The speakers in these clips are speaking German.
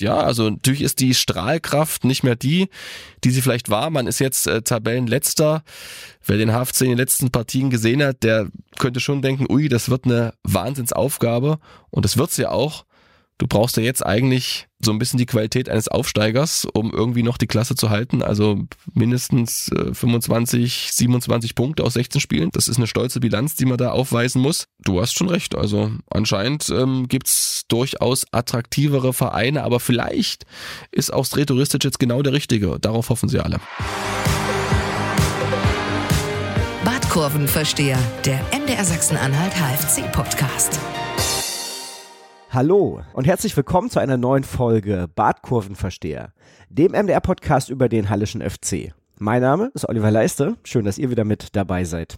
Ja, also natürlich ist die Strahlkraft nicht mehr die, die sie vielleicht war. Man ist jetzt äh, Tabellenletzter. Wer den HFC in den letzten Partien gesehen hat, der könnte schon denken, ui, das wird eine Wahnsinnsaufgabe. Und das wird's ja auch du brauchst ja jetzt eigentlich so ein bisschen die Qualität eines Aufsteigers, um irgendwie noch die Klasse zu halten. Also mindestens 25, äh, 27 Punkte aus 16 Spielen. Das ist eine stolze Bilanz, die man da aufweisen muss. Du hast schon recht. Also anscheinend ähm, gibt's durchaus attraktivere Vereine, aber vielleicht ist auch Streto Ristic jetzt genau der richtige. Darauf hoffen sie alle. Badkurvenversteher, der MDR Sachsen-Anhalt HFC-Podcast. Hallo und herzlich willkommen zu einer neuen Folge Badkurvenversteher, dem MDR-Podcast über den Hallischen FC. Mein Name ist Oliver Leiste, schön, dass ihr wieder mit dabei seid.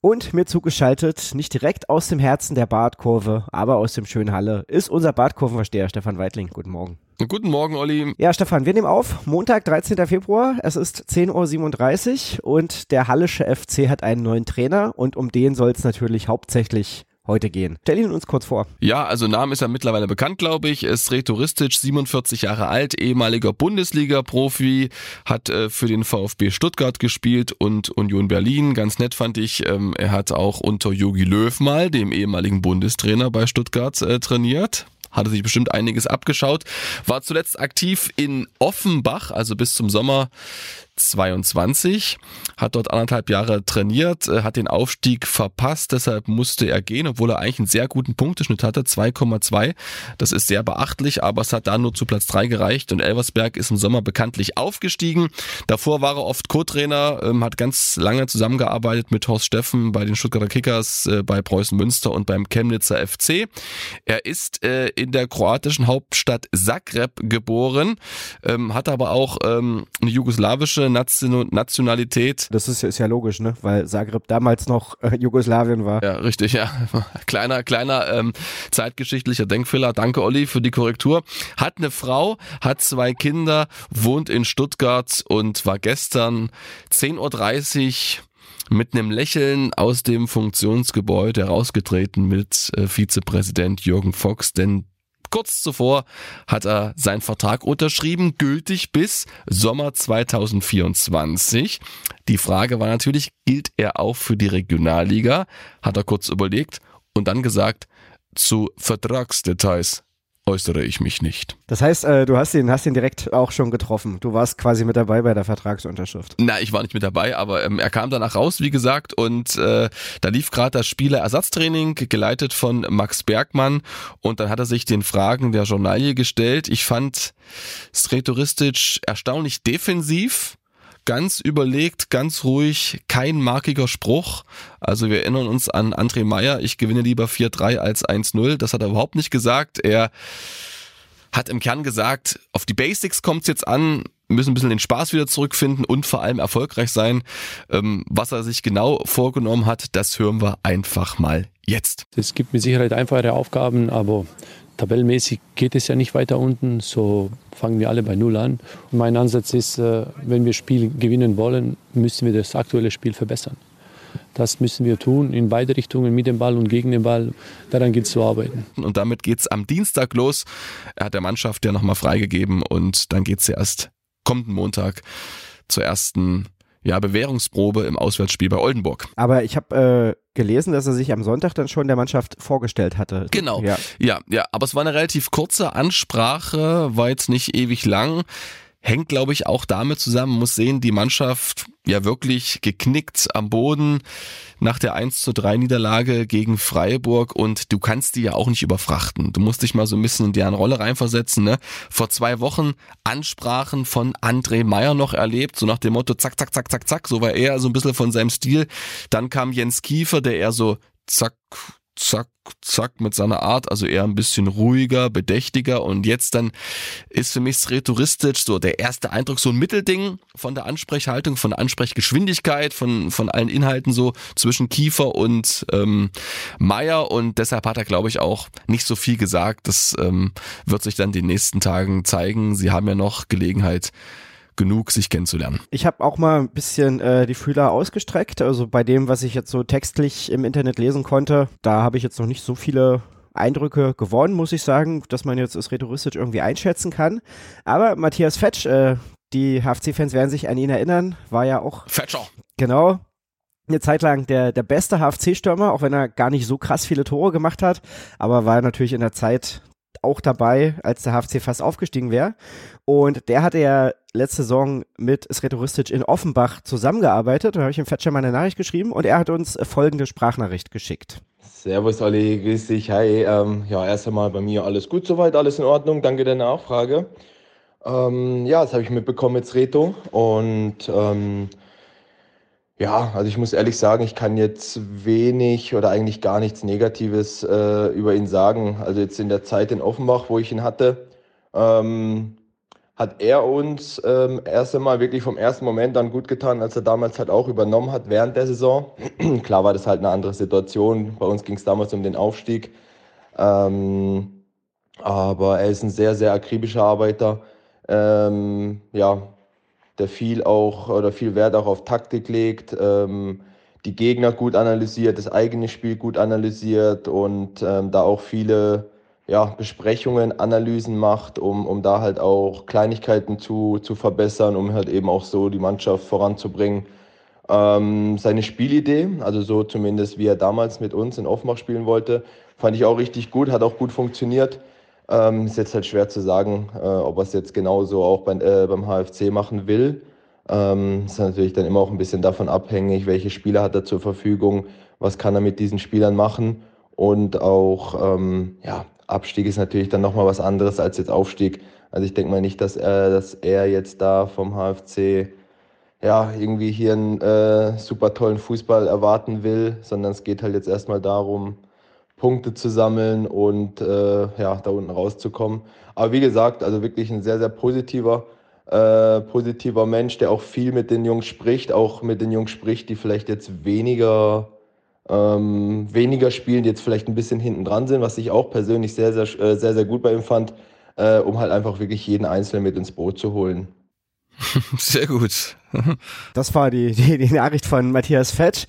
Und mir zugeschaltet, nicht direkt aus dem Herzen der Badkurve, aber aus dem schönen Halle, ist unser Badkurvenversteher Stefan Weidling. Guten Morgen. Guten Morgen, Olli. Ja, Stefan, wir nehmen auf, Montag, 13. Februar, es ist 10.37 Uhr und der Hallische FC hat einen neuen Trainer und um den soll es natürlich hauptsächlich heute gehen. Stell ihn uns kurz vor. Ja, also Name ist ja mittlerweile bekannt, glaube ich. Ist Retoristic, 47 Jahre alt, ehemaliger Bundesliga-Profi, hat äh, für den VfB Stuttgart gespielt und Union Berlin. Ganz nett fand ich, ähm, er hat auch unter Jogi Löw mal, dem ehemaligen Bundestrainer bei Stuttgart, äh, trainiert hatte sich bestimmt einiges abgeschaut, war zuletzt aktiv in Offenbach, also bis zum Sommer 22, hat dort anderthalb Jahre trainiert, äh, hat den Aufstieg verpasst, deshalb musste er gehen, obwohl er eigentlich einen sehr guten Punkteschnitt hatte, 2,2. Das ist sehr beachtlich, aber es hat da nur zu Platz 3 gereicht und Elversberg ist im Sommer bekanntlich aufgestiegen. Davor war er oft Co-Trainer, ähm, hat ganz lange zusammengearbeitet mit Horst Steffen bei den Stuttgarter Kickers, äh, bei Preußen Münster und beim Chemnitzer FC. Er ist äh, in der kroatischen Hauptstadt Zagreb geboren, ähm, hat aber auch ähm, eine jugoslawische Nationalität. Das ist, ist ja logisch, ne? Weil Zagreb damals noch äh, Jugoslawien war. Ja, richtig, ja. Kleiner, kleiner ähm, zeitgeschichtlicher Denkfehler. Danke, Olli, für die Korrektur. Hat eine Frau, hat zwei Kinder, wohnt in Stuttgart und war gestern 10.30 Uhr mit einem Lächeln aus dem Funktionsgebäude herausgetreten mit äh, Vizepräsident Jürgen Fox, denn Kurz zuvor hat er seinen Vertrag unterschrieben, gültig bis Sommer 2024. Die Frage war natürlich, gilt er auch für die Regionalliga? Hat er kurz überlegt und dann gesagt, zu Vertragsdetails äußere ich mich nicht. Das heißt, äh, du hast ihn, hast ihn direkt auch schon getroffen. Du warst quasi mit dabei bei der Vertragsunterschrift. Na, ich war nicht mit dabei, aber ähm, er kam danach raus, wie gesagt, und äh, da lief gerade das Spielerersatztraining, geleitet von Max Bergmann, und dann hat er sich den Fragen der Journalie gestellt. Ich fand Sretoristic erstaunlich defensiv ganz überlegt, ganz ruhig, kein markiger Spruch. Also wir erinnern uns an André Meyer, ich gewinne lieber 4-3 als 1-0. Das hat er überhaupt nicht gesagt. Er hat im Kern gesagt, auf die Basics kommt es jetzt an, müssen ein bisschen den Spaß wieder zurückfinden und vor allem erfolgreich sein. Ähm, was er sich genau vorgenommen hat, das hören wir einfach mal jetzt. Es gibt mit Sicherheit einfachere Aufgaben, aber tabellenmäßig geht es ja nicht weiter unten. So fangen wir alle bei Null an. Und mein Ansatz ist, äh, wenn wir Spiel gewinnen wollen, müssen wir das aktuelle Spiel verbessern. Das müssen wir tun in beide Richtungen, mit dem Ball und gegen den Ball. Daran gilt es zu arbeiten. Und damit geht es am Dienstag los. Er hat der Mannschaft ja nochmal freigegeben und dann geht es erst kommenden Montag zur ersten ja, Bewährungsprobe im Auswärtsspiel bei Oldenburg. Aber ich habe äh, gelesen, dass er sich am Sonntag dann schon der Mannschaft vorgestellt hatte. Genau. Ja. ja, ja, aber es war eine relativ kurze Ansprache, war jetzt nicht ewig lang. Hängt, glaube ich, auch damit zusammen, muss sehen, die Mannschaft ja wirklich geknickt am Boden nach der 1 zu 3 Niederlage gegen Freiburg und du kannst die ja auch nicht überfrachten. Du musst dich mal so ein bisschen in deren Rolle reinversetzen. Ne? Vor zwei Wochen Ansprachen von André Meyer noch erlebt, so nach dem Motto zack, zack, zack, zack, zack, so war er so ein bisschen von seinem Stil. Dann kam Jens Kiefer, der eher so zack, zack, zack mit seiner Art, also eher ein bisschen ruhiger, bedächtiger. Und jetzt dann ist für mich rhetoristisch so der erste Eindruck so ein Mittelding von der Ansprechhaltung, von der Ansprechgeschwindigkeit, von, von allen Inhalten so zwischen Kiefer und ähm, Meier und deshalb hat er glaube ich auch nicht so viel gesagt, das ähm, wird sich dann die nächsten Tagen zeigen, sie haben ja noch Gelegenheit genug, sich kennenzulernen. Ich habe auch mal ein bisschen äh, die Fühler ausgestreckt. Also bei dem, was ich jetzt so textlich im Internet lesen konnte, da habe ich jetzt noch nicht so viele Eindrücke gewonnen, muss ich sagen, dass man jetzt es rhetoristisch irgendwie einschätzen kann. Aber Matthias Fetsch, äh, die HFC-Fans werden sich an ihn erinnern, war ja auch. Fetscher. Genau. Eine Zeit lang der, der beste HFC-Stürmer, auch wenn er gar nicht so krass viele Tore gemacht hat, aber war natürlich in der Zeit auch dabei, als der HFC fast aufgestiegen wäre. Und der hatte ja letzte Saison mit Sretoristic in Offenbach zusammengearbeitet. Da habe ich ihm Fetscher mal eine Nachricht geschrieben und er hat uns folgende Sprachnachricht geschickt. Servus Olli, grüß dich, hi. Ähm, ja, erst einmal bei mir alles gut soweit, alles in Ordnung, danke der Nachfrage. Ähm, ja, das habe ich mitbekommen mit Reto und ähm, ja, also ich muss ehrlich sagen, ich kann jetzt wenig oder eigentlich gar nichts Negatives äh, über ihn sagen. Also jetzt in der Zeit in Offenbach, wo ich ihn hatte, ähm, hat er uns ähm, erst einmal wirklich vom ersten Moment an gut getan, als er damals halt auch übernommen hat während der Saison. Klar war das halt eine andere Situation. Bei uns ging es damals um den Aufstieg. Ähm, aber er ist ein sehr, sehr akribischer Arbeiter. Ähm, ja, der viel auch oder viel Wert auch auf Taktik legt, ähm, die Gegner gut analysiert, das eigene Spiel gut analysiert und ähm, da auch viele ja, Besprechungen, Analysen macht, um, um da halt auch Kleinigkeiten zu, zu verbessern, um halt eben auch so die Mannschaft voranzubringen. Ähm, seine Spielidee, also so zumindest wie er damals mit uns in Offenbach spielen wollte, fand ich auch richtig gut, hat auch gut funktioniert. Ähm, ist jetzt halt schwer zu sagen, äh, ob er es jetzt genauso auch bei, äh, beim HFC machen will. Ähm, ist natürlich dann immer auch ein bisschen davon abhängig, welche Spieler hat er zur Verfügung, was kann er mit diesen Spielern machen und auch, ähm, ja, Abstieg ist natürlich dann nochmal was anderes als jetzt Aufstieg. Also ich denke mal nicht, dass er, dass er jetzt da vom HFC ja, irgendwie hier einen äh, super tollen Fußball erwarten will, sondern es geht halt jetzt erstmal darum, Punkte zu sammeln und äh, ja, da unten rauszukommen. Aber wie gesagt, also wirklich ein sehr, sehr positiver, äh, positiver Mensch, der auch viel mit den Jungs spricht, auch mit den Jungs spricht, die vielleicht jetzt weniger, ähm, weniger spielen, die jetzt vielleicht ein bisschen hinten dran sind, was ich auch persönlich sehr, sehr, äh, sehr, sehr gut bei ihm fand, äh, um halt einfach wirklich jeden Einzelnen mit ins Boot zu holen. Sehr gut. Das war die, die, die Nachricht von Matthias Fetsch.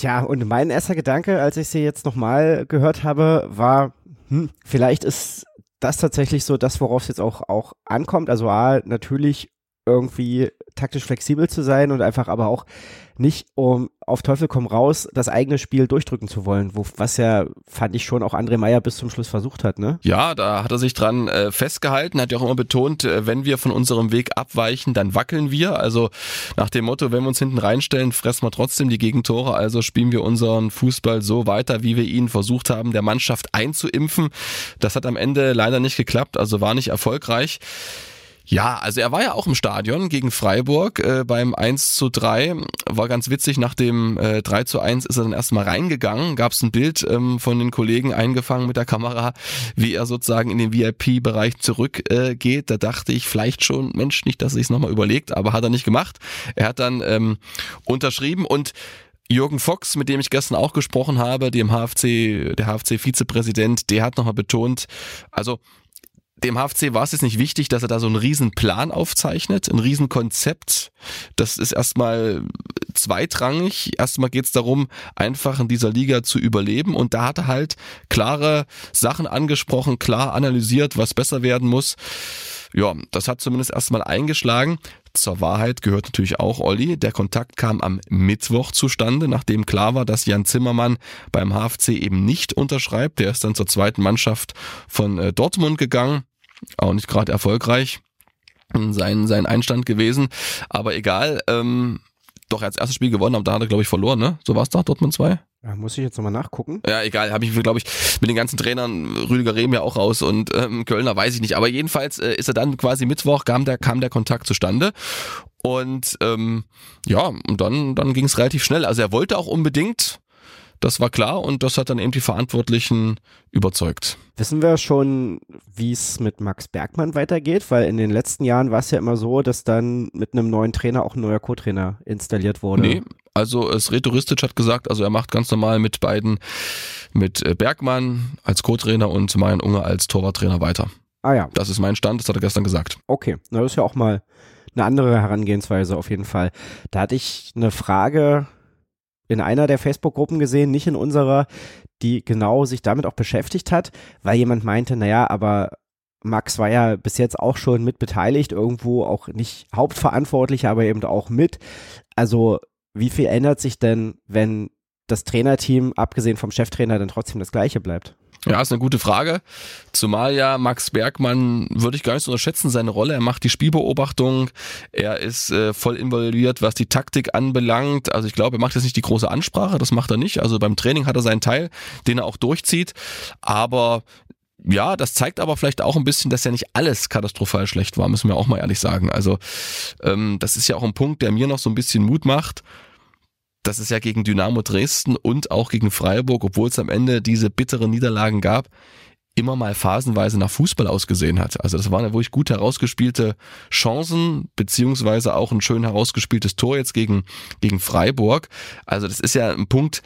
Tja, und mein erster Gedanke, als ich sie jetzt nochmal gehört habe, war, hm, vielleicht ist das tatsächlich so das, worauf es jetzt auch, auch ankommt. Also A, natürlich irgendwie taktisch flexibel zu sein und einfach aber auch nicht, um auf Teufel komm raus, das eigene Spiel durchdrücken zu wollen, wo, was ja, fand ich schon, auch André Meyer bis zum Schluss versucht hat, ne? Ja, da hat er sich dran äh, festgehalten, hat ja auch immer betont, äh, wenn wir von unserem Weg abweichen, dann wackeln wir. Also nach dem Motto, wenn wir uns hinten reinstellen, fressen wir trotzdem die Gegentore, also spielen wir unseren Fußball so weiter, wie wir ihn versucht haben, der Mannschaft einzuimpfen. Das hat am Ende leider nicht geklappt, also war nicht erfolgreich. Ja, also er war ja auch im Stadion gegen Freiburg äh, beim 1 zu 3. War ganz witzig, nach dem äh, 3 zu 1 ist er dann erstmal reingegangen. Gab es ein Bild ähm, von den Kollegen eingefangen mit der Kamera, wie er sozusagen in den VIP-Bereich zurückgeht. Äh, geht. da dachte ich vielleicht schon, Mensch, nicht, dass sich nochmal überlegt, aber hat er nicht gemacht. Er hat dann ähm, unterschrieben und Jürgen Fox, mit dem ich gestern auch gesprochen habe, dem HFC, der HFC-Vizepräsident, der hat nochmal betont, also dem HFC war es jetzt nicht wichtig, dass er da so einen riesen Plan aufzeichnet, ein riesen Konzept. Das ist erstmal zweitrangig. Erstmal geht es darum, einfach in dieser Liga zu überleben. Und da hat er halt klare Sachen angesprochen, klar analysiert, was besser werden muss. Ja, das hat zumindest erstmal eingeschlagen. Zur Wahrheit gehört natürlich auch Olli. Der Kontakt kam am Mittwoch zustande, nachdem klar war, dass Jan Zimmermann beim HFC eben nicht unterschreibt. Der ist dann zur zweiten Mannschaft von äh, Dortmund gegangen auch nicht gerade erfolgreich sein, sein Einstand gewesen. Aber egal, ähm, doch er hat das erste Spiel gewonnen, aber da hat er, glaube ich, verloren, ne? So war es da, Dortmund 2? Ja, muss ich jetzt nochmal nachgucken. Ja, egal, habe ich, glaube ich, mit den ganzen Trainern, Rüdiger Rehm ja auch raus und ähm, Kölner weiß ich nicht. Aber jedenfalls äh, ist er dann quasi Mittwoch, kam der, kam der Kontakt zustande. Und ähm, ja, und dann, dann ging es relativ schnell. Also er wollte auch unbedingt, das war klar und das hat dann eben die Verantwortlichen überzeugt. Wissen wir schon, wie es mit Max Bergmann weitergeht? Weil in den letzten Jahren war es ja immer so, dass dann mit einem neuen Trainer auch ein neuer Co-Trainer installiert wurde. Nee, also es Retouristisch hat gesagt, also er macht ganz normal mit beiden, mit äh, Bergmann als Co-Trainer und Marian Unger als Torwarttrainer weiter. Ah ja. Das ist mein Stand, das hat er gestern gesagt. Okay, na das ist ja auch mal eine andere Herangehensweise auf jeden Fall. Da hatte ich eine Frage in einer der Facebook-Gruppen gesehen, nicht in unserer. die genau sich damit auch beschäftigt hat, weil jemand meinte, naja, aber Max war ja bis jetzt auch schon mit beteiligt, irgendwo auch nicht hauptverantwortlich, aber eben auch mit. Also wie viel ändert sich denn, wenn das Trainerteam, abgesehen vom Cheftrainer, dann trotzdem das gleiche bleibt? Ja, ist eine gute Frage. Zumal ja Max Bergmann, würde ich gar nicht so unterschätzen, seine Rolle. Er macht die Spielbeobachtung, er ist äh, voll involviert, was die Taktik anbelangt. Also ich glaube, er macht jetzt nicht die große Ansprache, das macht er nicht. Also beim Training hat er seinen Teil, den er auch durchzieht. Aber ja, das zeigt aber vielleicht auch ein bisschen, dass ja nicht alles katastrophal schlecht war, müssen wir auch mal ehrlich sagen. Also ähm, das ist ja auch ein Punkt, der mir noch so ein bisschen Mut macht das ist ja gegen Dynamo Dresden und auch gegen Freiburg, obwohl es am Ende diese bitteren Niederlagen gab, immer mal phasenweise nach Fußball ausgesehen hat. Also das waren ja wirklich gut herausgespielte Chancen, beziehungsweise auch ein schön herausgespieltes Tor jetzt gegen, gegen Freiburg. Also das ist ja ein Punkt,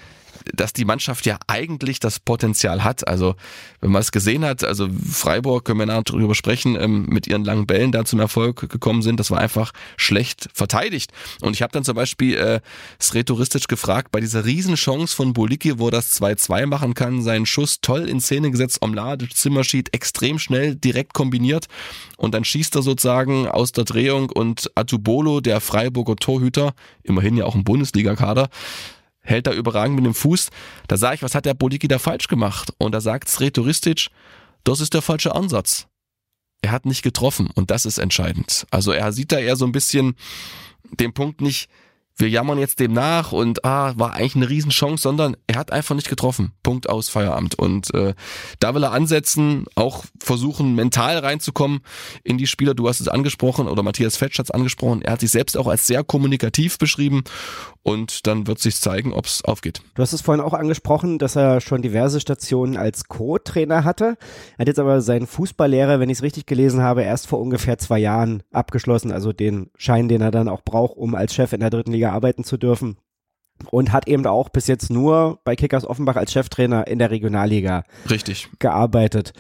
dass die Mannschaft ja eigentlich das Potenzial hat. Also wenn man es gesehen hat, also Freiburg, können wir nachher drüber sprechen, ähm, mit ihren langen Bällen da zum Erfolg gekommen sind, das war einfach schlecht verteidigt. Und ich habe dann zum Beispiel äh, Sretoristic gefragt, bei dieser Riesenchance von Boliki, wo er das 2-2 machen kann, seinen Schuss toll in Szene gesetzt, Omlade, Zimmerschied, extrem schnell, direkt kombiniert und dann schießt er sozusagen aus der Drehung und Atubolo, der Freiburger Torhüter, immerhin ja auch im Bundesligakader, hält da überragend mit dem Fuß. Da sage ich, was hat der Boliki da falsch gemacht? Und da sagt Sretoristic, das ist der falsche Ansatz. Er hat nicht getroffen und das ist entscheidend. Also er sieht da eher so ein bisschen den Punkt nicht, wir jammern jetzt dem nach und ah, war eigentlich eine Riesenchance, sondern er hat einfach nicht getroffen. Punkt aus Feierabend. Und äh, da will er ansetzen, auch versuchen, mental reinzukommen in die Spieler. Du hast es angesprochen oder Matthias Fetsch hat es angesprochen. Er hat sich selbst auch als sehr kommunikativ beschrieben und dann wird sich zeigen, ob es aufgeht. Du hast es vorhin auch angesprochen, dass er schon diverse Stationen als Co-Trainer hatte. Er hat jetzt aber seinen Fußballlehrer, wenn ich es richtig gelesen habe, erst vor ungefähr zwei Jahren abgeschlossen, also den Schein, den er dann auch braucht, um als Chef in der dritten Liga arbeiten zu dürfen. Und hat eben auch bis jetzt nur bei Kickers Offenbach als Cheftrainer in der Regionalliga Richtig. gearbeitet.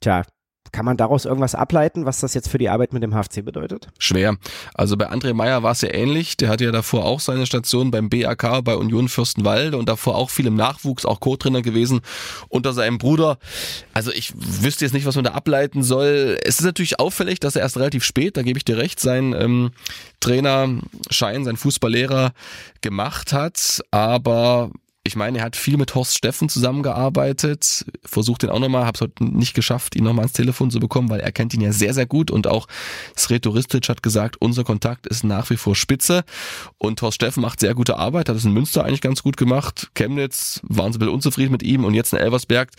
Tja, kann man daraus irgendwas ableiten, was das jetzt für die Arbeit mit dem HFC bedeutet? Schwer. Also bei André Meyer war es ja ähnlich. Der hatte ja davor auch seine Station beim BAK bei Union Fürstenwalde und davor auch viel im Nachwuchs, auch Co-Trainer gewesen unter seinem Bruder. Also ich wüsste jetzt nicht, was man da ableiten soll. Es ist natürlich auffällig, dass er erst relativ spät, da gebe ich dir recht, seinen ähm, Trainerschein, seinen Fußballlehrer gemacht hat. Aber ich meine, er hat viel mit Horst Steffen zusammengearbeitet, versucht den auch nochmal, habe es heute nicht geschafft, ihn nochmal ans Telefon zu bekommen, weil er kennt ihn ja sehr, sehr gut und auch Sretoristic hat gesagt, unser Kontakt ist nach wie vor spitze und Horst Steffen macht sehr gute Arbeit, hat es in Münster eigentlich ganz gut gemacht, Chemnitz waren sie ein bisschen unzufrieden mit ihm und jetzt in Elversberg,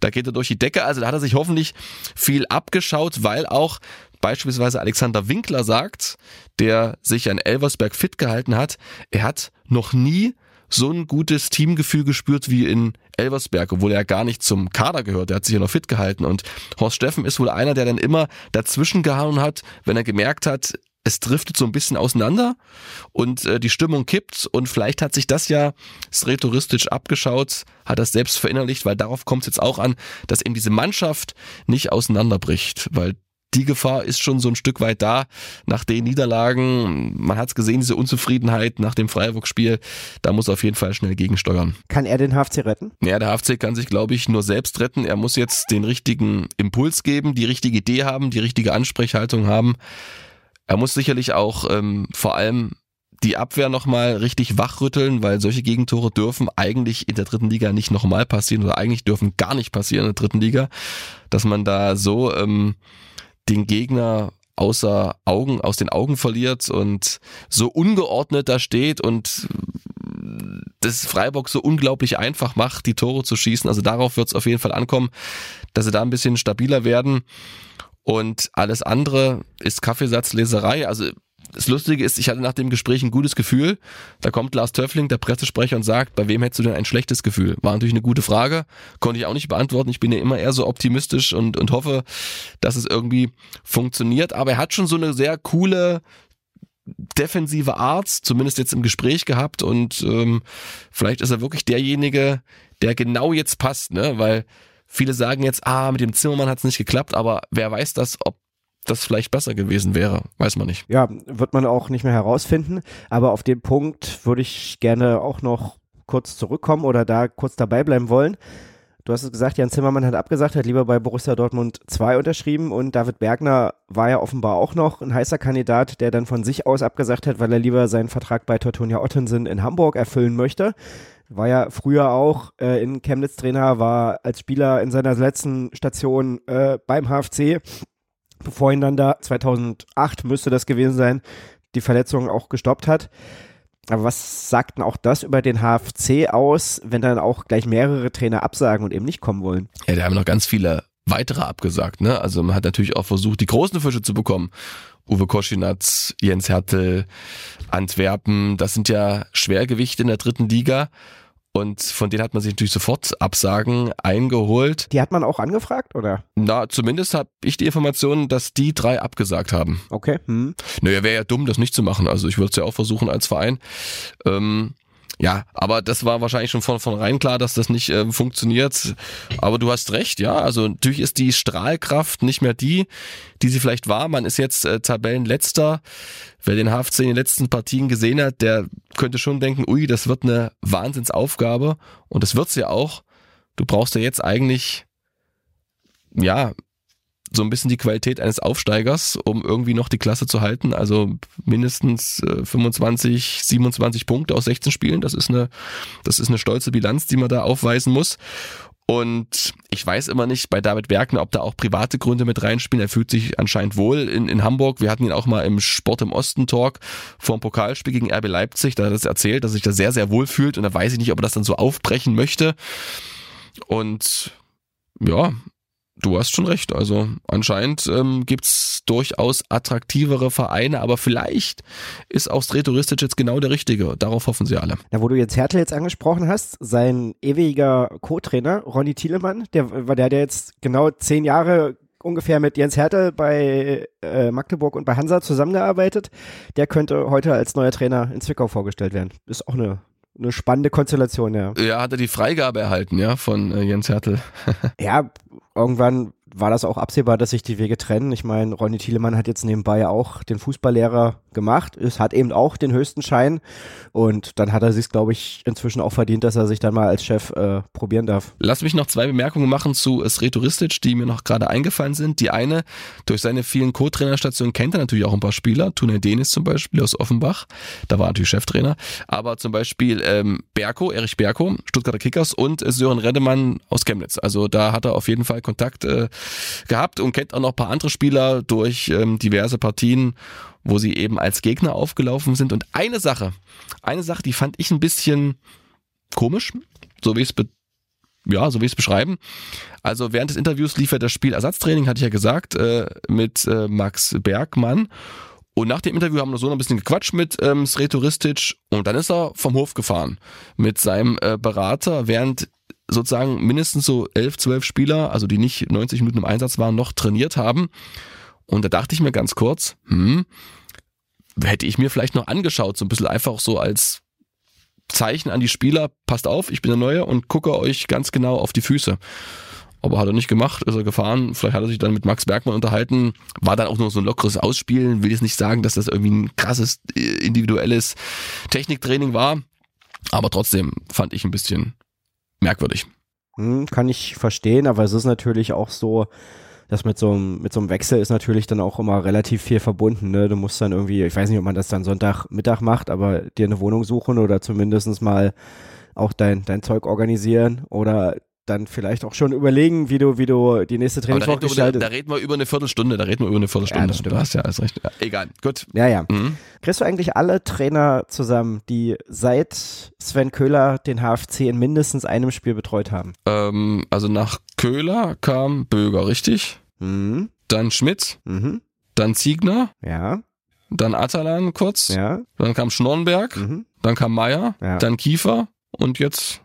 da geht er durch die Decke, also da hat er sich hoffentlich viel abgeschaut, weil auch beispielsweise Alexander Winkler sagt, der sich an Elversberg fit gehalten hat, er hat noch nie so ein gutes Teamgefühl gespürt wie in Elversberg, obwohl er gar nicht zum Kader gehört. Er hat sich ja noch fit gehalten. Und Horst Steffen ist wohl einer, der dann immer dazwischen gehauen hat, wenn er gemerkt hat, es driftet so ein bisschen auseinander und äh, die Stimmung kippt und vielleicht hat sich das ja sretouristisch abgeschaut, hat das selbst verinnerlicht, weil darauf kommt es jetzt auch an, dass eben diese Mannschaft nicht auseinanderbricht, weil die Gefahr ist schon so ein Stück weit da nach den Niederlagen. Man hat es gesehen, diese Unzufriedenheit nach dem Freiburg-Spiel. Da muss auf jeden Fall schnell gegensteuern. Kann er den HFC retten? Ja, der HFC kann sich, glaube ich, nur selbst retten. Er muss jetzt den richtigen Impuls geben, die richtige Idee haben, die richtige Ansprechhaltung haben. Er muss sicherlich auch ähm, vor allem die Abwehr nochmal richtig wachrütteln, weil solche Gegentore dürfen eigentlich in der dritten Liga nicht nochmal passieren oder eigentlich dürfen gar nicht passieren in der dritten Liga, dass man da so ähm, den Gegner außer Augen, aus den Augen verliert und so ungeordnet da steht und das Freiburg so unglaublich einfach macht, die Tore zu schießen. Also darauf wird es auf jeden Fall ankommen, dass sie da ein bisschen stabiler werden. Und alles andere ist Kaffeesatzleserei. Also das Lustige ist, ich hatte nach dem Gespräch ein gutes Gefühl. Da kommt Lars Töffling, der Pressesprecher, und sagt, bei wem hättest du denn ein schlechtes Gefühl? War natürlich eine gute Frage, konnte ich auch nicht beantworten. Ich bin ja immer eher so optimistisch und, und hoffe, dass es irgendwie funktioniert. Aber er hat schon so eine sehr coole, defensive Art, zumindest jetzt im Gespräch gehabt. Und ähm, vielleicht ist er wirklich derjenige, der genau jetzt passt, ne? Weil viele sagen jetzt, ah, mit dem Zimmermann hat es nicht geklappt, aber wer weiß das, ob das vielleicht besser gewesen wäre. Weiß man nicht. Ja, wird man auch nicht mehr herausfinden. Aber auf den Punkt würde ich gerne auch noch kurz zurückkommen oder da kurz dabei bleiben wollen. Du hast es gesagt, Jan Zimmermann hat abgesagt, hat lieber bei Borussia Dortmund 2 unterschrieben und David Bergner war ja offenbar auch noch ein heißer Kandidat, der dann von sich aus abgesagt hat, weil er lieber seinen Vertrag bei Teutonia Ottensen in Hamburg erfüllen möchte. War ja früher auch äh, in Chemnitz Trainer, war als Spieler in seiner letzten Station äh, beim HFC, bevor ihn dann da 2008 müsste das gewesen sein, die Verletzung auch gestoppt hat. Aber was sagt denn auch das über den HFC aus, wenn dann auch gleich mehrere Trainer absagen und eben nicht kommen wollen? Ja, da haben noch ganz viele weitere abgesagt. Ne? Also man hat natürlich auch versucht, die großen Fische zu bekommen. Uwe Koschinatz, Jens Hertel, Antwerpen, das sind ja Schwergewichte in der dritten Liga. Und von denen hat man sich natürlich sofort Absagen eingeholt. Die hat man auch angefragt, oder? Na, zumindest habe ich die Information, dass die drei abgesagt haben. Okay. Hm. Naja, wäre ja dumm, das nicht zu machen. Also ich würde es ja auch versuchen als Verein. Ähm, ja, aber das war wahrscheinlich schon von vornherein klar, dass das nicht äh, funktioniert. Aber du hast recht, ja. Also natürlich ist die Strahlkraft nicht mehr die, die sie vielleicht war. Man ist jetzt äh, Tabellenletzter. Wer den HFC in den letzten Partien gesehen hat, der könnte schon denken, ui, das wird eine Wahnsinnsaufgabe. Und das wird's ja auch. Du brauchst ja jetzt eigentlich, ja, so ein bisschen die Qualität eines Aufsteigers, um irgendwie noch die Klasse zu halten. Also mindestens 25, 27 Punkte aus 16 Spielen. Das ist eine, das ist eine stolze Bilanz, die man da aufweisen muss. Und ich weiß immer nicht bei David Bergner, ob da auch private Gründe mit reinspielen. Er fühlt sich anscheinend wohl in, in Hamburg. Wir hatten ihn auch mal im Sport im Osten Talk vor dem Pokalspiel gegen RB Leipzig. Da hat er das erzählt, dass er sich da sehr, sehr wohl fühlt. Und da weiß ich nicht, ob er das dann so aufbrechen möchte. Und ja, du hast schon recht. Also anscheinend ähm, gibt's durchaus attraktivere Vereine, aber vielleicht ist auch Sretoristic jetzt genau der Richtige. Darauf hoffen sie alle. Ja, wo du jetzt Hertel jetzt angesprochen hast, sein ewiger Co-Trainer, Ronny Thielemann, der war der, der jetzt genau zehn Jahre ungefähr mit Jens Hertel bei äh, Magdeburg und bei Hansa zusammengearbeitet. Der könnte heute als neuer Trainer in Zwickau vorgestellt werden. Ist auch eine eine spannende Konstellation, ja. Ja, hat er die Freigabe erhalten, ja, von äh, Jens Hertel. ja, irgendwann war das auch absehbar, dass sich die Wege trennen. Ich meine, Ronny Thielemann hat jetzt nebenbei auch den Fußballlehrer gemacht. Es hat eben auch den höchsten Schein. Und dann hat er sich, glaube ich, inzwischen auch verdient, dass er sich dann mal als Chef äh, probieren darf. Lass mich noch zwei Bemerkungen machen zu Sretoristic, die mir noch gerade eingefallen sind. Die eine, durch seine vielen Co-Trainerstationen kennt er natürlich auch ein paar Spieler. Tunay Denis zum Beispiel aus Offenbach. Da war er natürlich Cheftrainer. Aber zum Beispiel ähm, Berko, Erich Berko, Stuttgarter Kickers und Sören Reddemann aus Chemnitz. Also da hat er auf jeden Fall Kontakt äh, gehabt und kennt auch noch ein paar andere Spieler durch ähm, diverse Partien wo sie eben als Gegner aufgelaufen sind. Und eine Sache, eine Sache, die fand ich ein bisschen komisch, so wie ich es ja, so ich es beschreiben. Also während des Interviews lief ja das Spiel Ersatztraining, hatte ich ja gesagt, äh, mit äh, Max Bergmann. Und nach dem Interview haben wir so ein bisschen gequatscht mit ähm, Sretoristic und dann ist er vom Hof gefahren mit seinem äh, Berater, während sozusagen mindestens so elf, zwölf Spieler, also die nicht 90 Minuten im Einsatz waren, noch trainiert haben. Und da dachte ich mir ganz kurz, hm, hätte ich mir vielleicht noch angeschaut, so ein bisschen einfach so als Zeichen an die Spieler, passt auf, ich bin der Neue und gucke euch ganz genau auf die Füße. Aber hat er nicht gemacht, ist er gefahren. Vielleicht hat er sich dann mit Max Bergmann unterhalten. War dann auch nur so ein lockeres Ausspielen. Will jetzt nicht sagen, dass das irgendwie ein krasses äh, individuelles Techniktraining war. Aber trotzdem fand ich ein bisschen merkwürdig. Hm, kann ich verstehen, aber es ist natürlich auch so, das mit so einem, mit so einem Wechsel ist natürlich dann auch immer relativ viel verbunden. Ne? Du musst dann irgendwie, ich weiß nicht, ob man das dann Sonntagmittag macht, aber dir eine Wohnung suchen oder zumindestens mal auch dein, dein Zeug organisieren oder dann vielleicht auch schon überlegen, wie du, wie du die nächste Trainingswoche gestaltest. Da reden wir über eine Viertelstunde, da reden wir über eine Viertelstunde. Ja, du hast ja alles recht. Ja, egal, gut. Ja, ja. Mhm. Kriegst du eigentlich alle Trainer zusammen, die seit Sven Köhler den HFC in mindestens einem Spiel betreut haben? Ähm, also nach Köhler kam Böger, richtig? Mhm. Dann Schmidt, Mhm. dann Ziegner, Ja. dann Atalan kurz, Ja. dann kam Schnornberg, Mhm. dann kam Meier, Ja. dann Kiefer und jetzt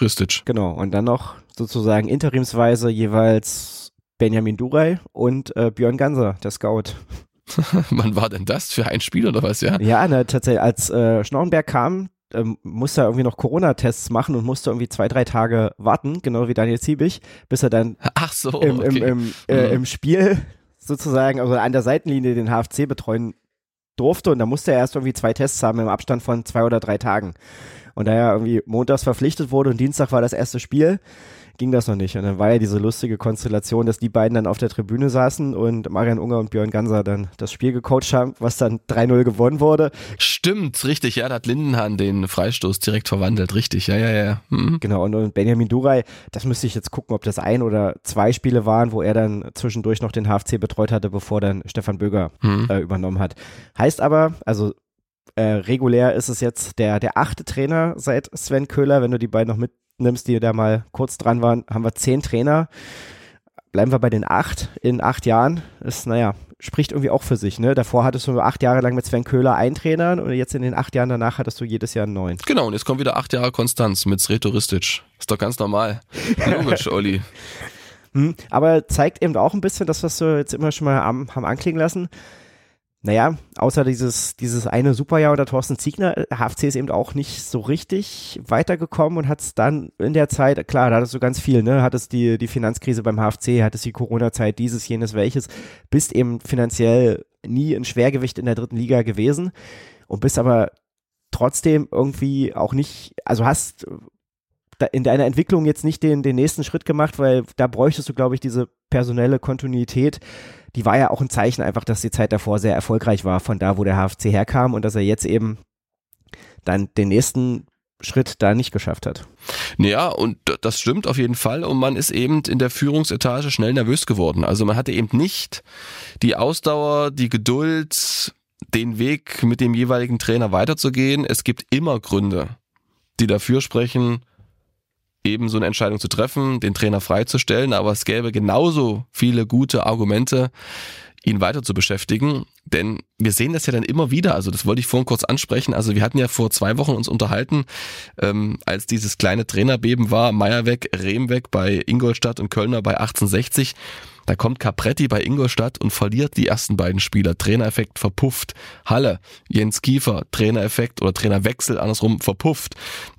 Ristic. Genau. Und dann noch sozusagen interimsweise jeweils Benjamin Duray und äh, Björn Ganser, der Scout. Wann war denn das? Für ein Spiel oder was, ja? Ja, ne, tatsächlich, als äh, Schnorrenberg kam, ähm, musste er irgendwie noch Corona-Tests machen und musste irgendwie zwei, drei Tage warten, genau wie Daniel Ziebig, bis er dann Ach so, im, okay. im, im, äh, Mhm. im Spiel sozusagen, also an der Seitenlinie den HFC betreuen durfte und da musste er erst irgendwie zwei Tests haben im Abstand von zwei oder drei Tagen. Und da er irgendwie montags verpflichtet wurde und Dienstag war das erste Spiel, ging das noch nicht. Und dann war ja diese lustige Konstellation, dass die beiden dann auf der Tribüne saßen und Marian Unger und Björn Ganser dann das Spiel gecoacht haben, was dann 3-0 gewonnen wurde. Stimmt, richtig, ja, da hat Lindenhahn den Freistoß direkt verwandelt, richtig, ja, ja, ja. Mhm. Genau, und, und Benjamin Duray, das müsste ich jetzt gucken, ob das ein oder zwei Spiele waren, wo er dann zwischendurch noch den HFC betreut hatte, bevor dann Stefan Böger mhm. äh, übernommen hat. Heißt aber, also äh, regulär ist es jetzt der, der achte Trainer seit Sven Köhler, wenn du die beiden noch mit nimmst, die da mal kurz dran waren, haben wir zehn Trainer. Bleiben wir bei den acht in acht Jahren. Ist, naja, spricht irgendwie auch für sich. Ne? Davor hattest du acht Jahre lang mit Sven Köhler einen Trainer und jetzt in den acht Jahren danach hattest du jedes Jahr einen neuen. Genau, und jetzt kommen wieder acht Jahre Konstanz mit Sretoristic. Ist doch ganz normal. Logisch, Olli. Hm, aber zeigt eben auch ein bisschen das, was wir jetzt immer schon mal haben anklingen lassen naja, außer dieses, dieses eine Superjahr unter Thorsten Ziegner, HFC ist eben auch nicht so richtig weitergekommen und hat es dann in der Zeit, klar, da hattest du ganz viel, ne, hattest die, die Finanzkrise beim HFC, hattest die Corona-Zeit, dieses, jenes, welches, bist eben finanziell nie ein Schwergewicht in der dritten Liga gewesen und bist aber trotzdem irgendwie auch nicht, also hast in deiner Entwicklung jetzt nicht den, den nächsten Schritt gemacht, weil da bräuchtest du, glaube ich, diese personelle Kontinuität, die war ja auch ein Zeichen einfach, dass die Zeit davor sehr erfolgreich war, von da, wo der HFC herkam und dass er jetzt eben dann den nächsten Schritt da nicht geschafft hat. Ja, und das stimmt auf jeden Fall. Und man ist eben in der Führungsetage schnell nervös geworden. Also man hatte eben nicht die Ausdauer, die Geduld, den Weg mit dem jeweiligen Trainer weiterzugehen. Es gibt immer Gründe, die dafür sprechen, eben so eine Entscheidung zu treffen, den Trainer freizustellen, aber es gäbe genauso viele gute Argumente, ihn weiter zu beschäftigen. Denn wir sehen das ja dann immer wieder, also das wollte ich vorhin kurz ansprechen. Also wir hatten ja vor zwei Wochen uns unterhalten, ähm, als dieses kleine Trainerbeben war, Meier weg, Rehm weg bei Ingolstadt und Kölner bei 1860. Da kommt Capretti bei Ingolstadt und verliert die ersten beiden Spieler. Trainereffekt verpufft. Halle, Jens Kiefer, Trainereffekt oder Trainerwechsel andersrum verpufft.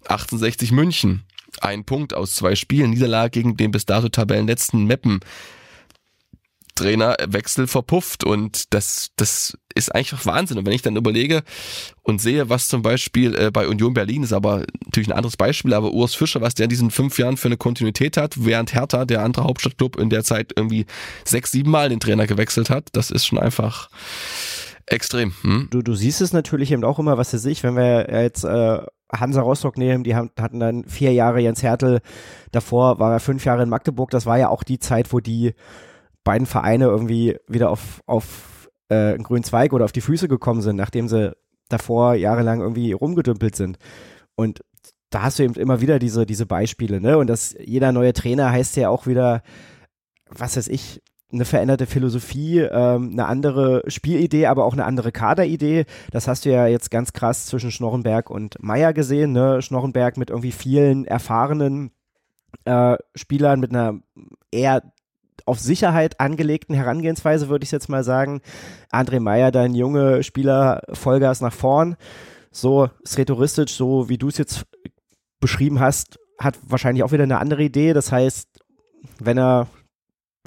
1860 München, ein Punkt aus zwei Spielen, Niederlage gegen den bis dato Tabellenletzten Meppen. Trainerwechsel verpufft und das, das ist einfach Wahnsinn. Und wenn ich dann überlege und sehe, was zum Beispiel äh, bei Union Berlin ist, aber natürlich ein anderes Beispiel, aber Urs Fischer, was der in diesen fünf Jahren für eine Kontinuität hat, während Hertha, der andere Hauptstadtclub, in der Zeit irgendwie sechs, sieben Mal den Trainer gewechselt hat, das ist schon einfach extrem. Hm? Du, du siehst es natürlich eben auch immer, was er sich, wenn wir jetzt äh, Hansa Rostock nehmen, die haben, hatten dann vier Jahre Jens Hertel, davor war er fünf Jahre in Magdeburg, das war ja auch die Zeit, wo die beiden Vereine irgendwie wieder auf, auf äh, einen grünen Zweig oder auf die Füße gekommen sind, nachdem sie davor jahrelang irgendwie rumgedümpelt sind. Und da hast du eben immer wieder diese, diese Beispiele, ne? Und das jeder neue Trainer heißt ja auch wieder, was weiß ich, eine veränderte Philosophie, ähm, eine andere Spielidee, aber auch eine andere Kaderidee. Das hast du ja jetzt ganz krass zwischen Schnorrenberg und Meier gesehen. Ne? Schnorrenberg mit irgendwie vielen erfahrenen äh, Spielern mit einer eher auf Sicherheit angelegten Herangehensweise, würde ich jetzt mal sagen. André Meyer, dein junge Spieler, Vollgas nach vorn. So sretoristisch, so wie du es jetzt beschrieben hast, hat wahrscheinlich auch wieder eine andere Idee. Das heißt, wenn er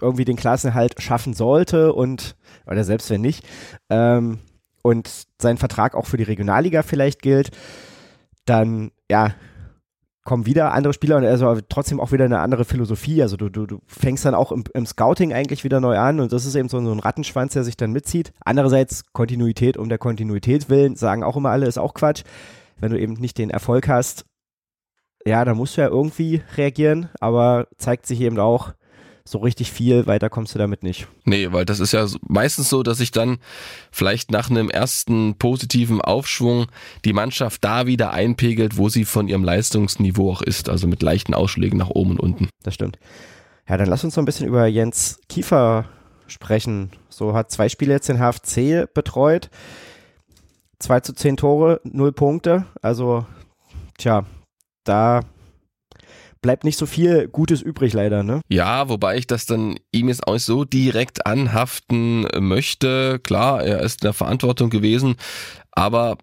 irgendwie den Klassenhalt schaffen sollte und, oder selbst wenn nicht, ähm, und sein Vertrag auch für die Regionalliga vielleicht gilt, dann, ja, kommen wieder andere Spieler und also trotzdem auch wieder eine andere Philosophie. Also du, du, du fängst dann auch im, im Scouting eigentlich wieder neu an und das ist eben so, so ein Rattenschwanz, der sich dann mitzieht. Andererseits Kontinuität um der Kontinuität willen, sagen auch immer alle, ist auch Quatsch. Wenn du eben nicht den Erfolg hast, ja, dann musst du ja irgendwie reagieren, aber zeigt sich eben auch, so richtig viel weiter kommst du damit nicht. Nee, weil das ist ja meistens so, dass sich dann vielleicht nach einem ersten positiven Aufschwung die Mannschaft da wieder einpegelt, wo sie von ihrem Leistungsniveau auch ist, also mit leichten Ausschlägen nach oben und unten. Das stimmt. Ja, dann lass uns noch ein bisschen über Jens Kiefer sprechen. So hat zwei Spiele jetzt den HFC betreut. 2 zu 10 Tore, 0 Punkte. Also, tja, da bleibt nicht so viel Gutes übrig leider, ne? Ja, wobei ich das dann ihm jetzt auch nicht so direkt anhaften möchte. Klar, er ist in der Verantwortung gewesen, aber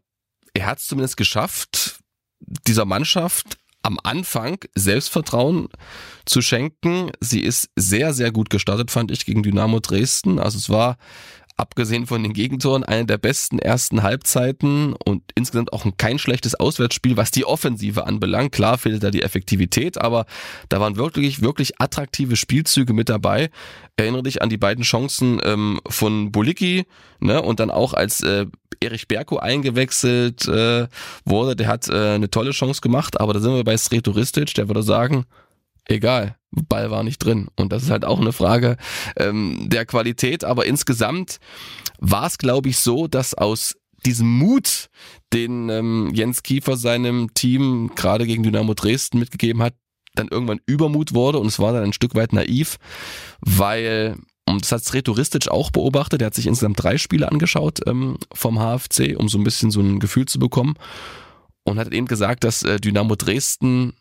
er hat es zumindest geschafft, dieser Mannschaft am Anfang Selbstvertrauen zu schenken. Sie ist sehr, sehr gut gestartet, fand ich, gegen Dynamo Dresden. Also es war abgesehen von den Gegentoren, eine der besten ersten Halbzeiten und insgesamt auch ein kein schlechtes Auswärtsspiel, was die Offensive anbelangt. Klar fehlt da die Effektivität, aber da waren wirklich, wirklich attraktive Spielzüge mit dabei. Erinnere dich an die beiden Chancen ähm, von Bulicki, ne, und dann auch als äh, Erich Berko eingewechselt äh, wurde, der hat äh, eine tolle Chance gemacht, aber da sind wir bei Sretoristic, der würde sagen, egal, Ball war nicht drin. Und das ist halt auch eine Frage ähm, der Qualität. Aber insgesamt war es, glaube ich, so, dass aus diesem Mut, den ähm, Jens Kiefer seinem Team gerade gegen Dynamo Dresden mitgegeben hat, dann irgendwann Übermut wurde und es war dann ein Stück weit naiv, weil und das hat Sretoristic auch beobachtet. Er hat sich insgesamt drei Spiele angeschaut ähm, vom HFC, um so ein bisschen so ein Gefühl zu bekommen. Und hat eben gesagt, dass äh, Dynamo Dresden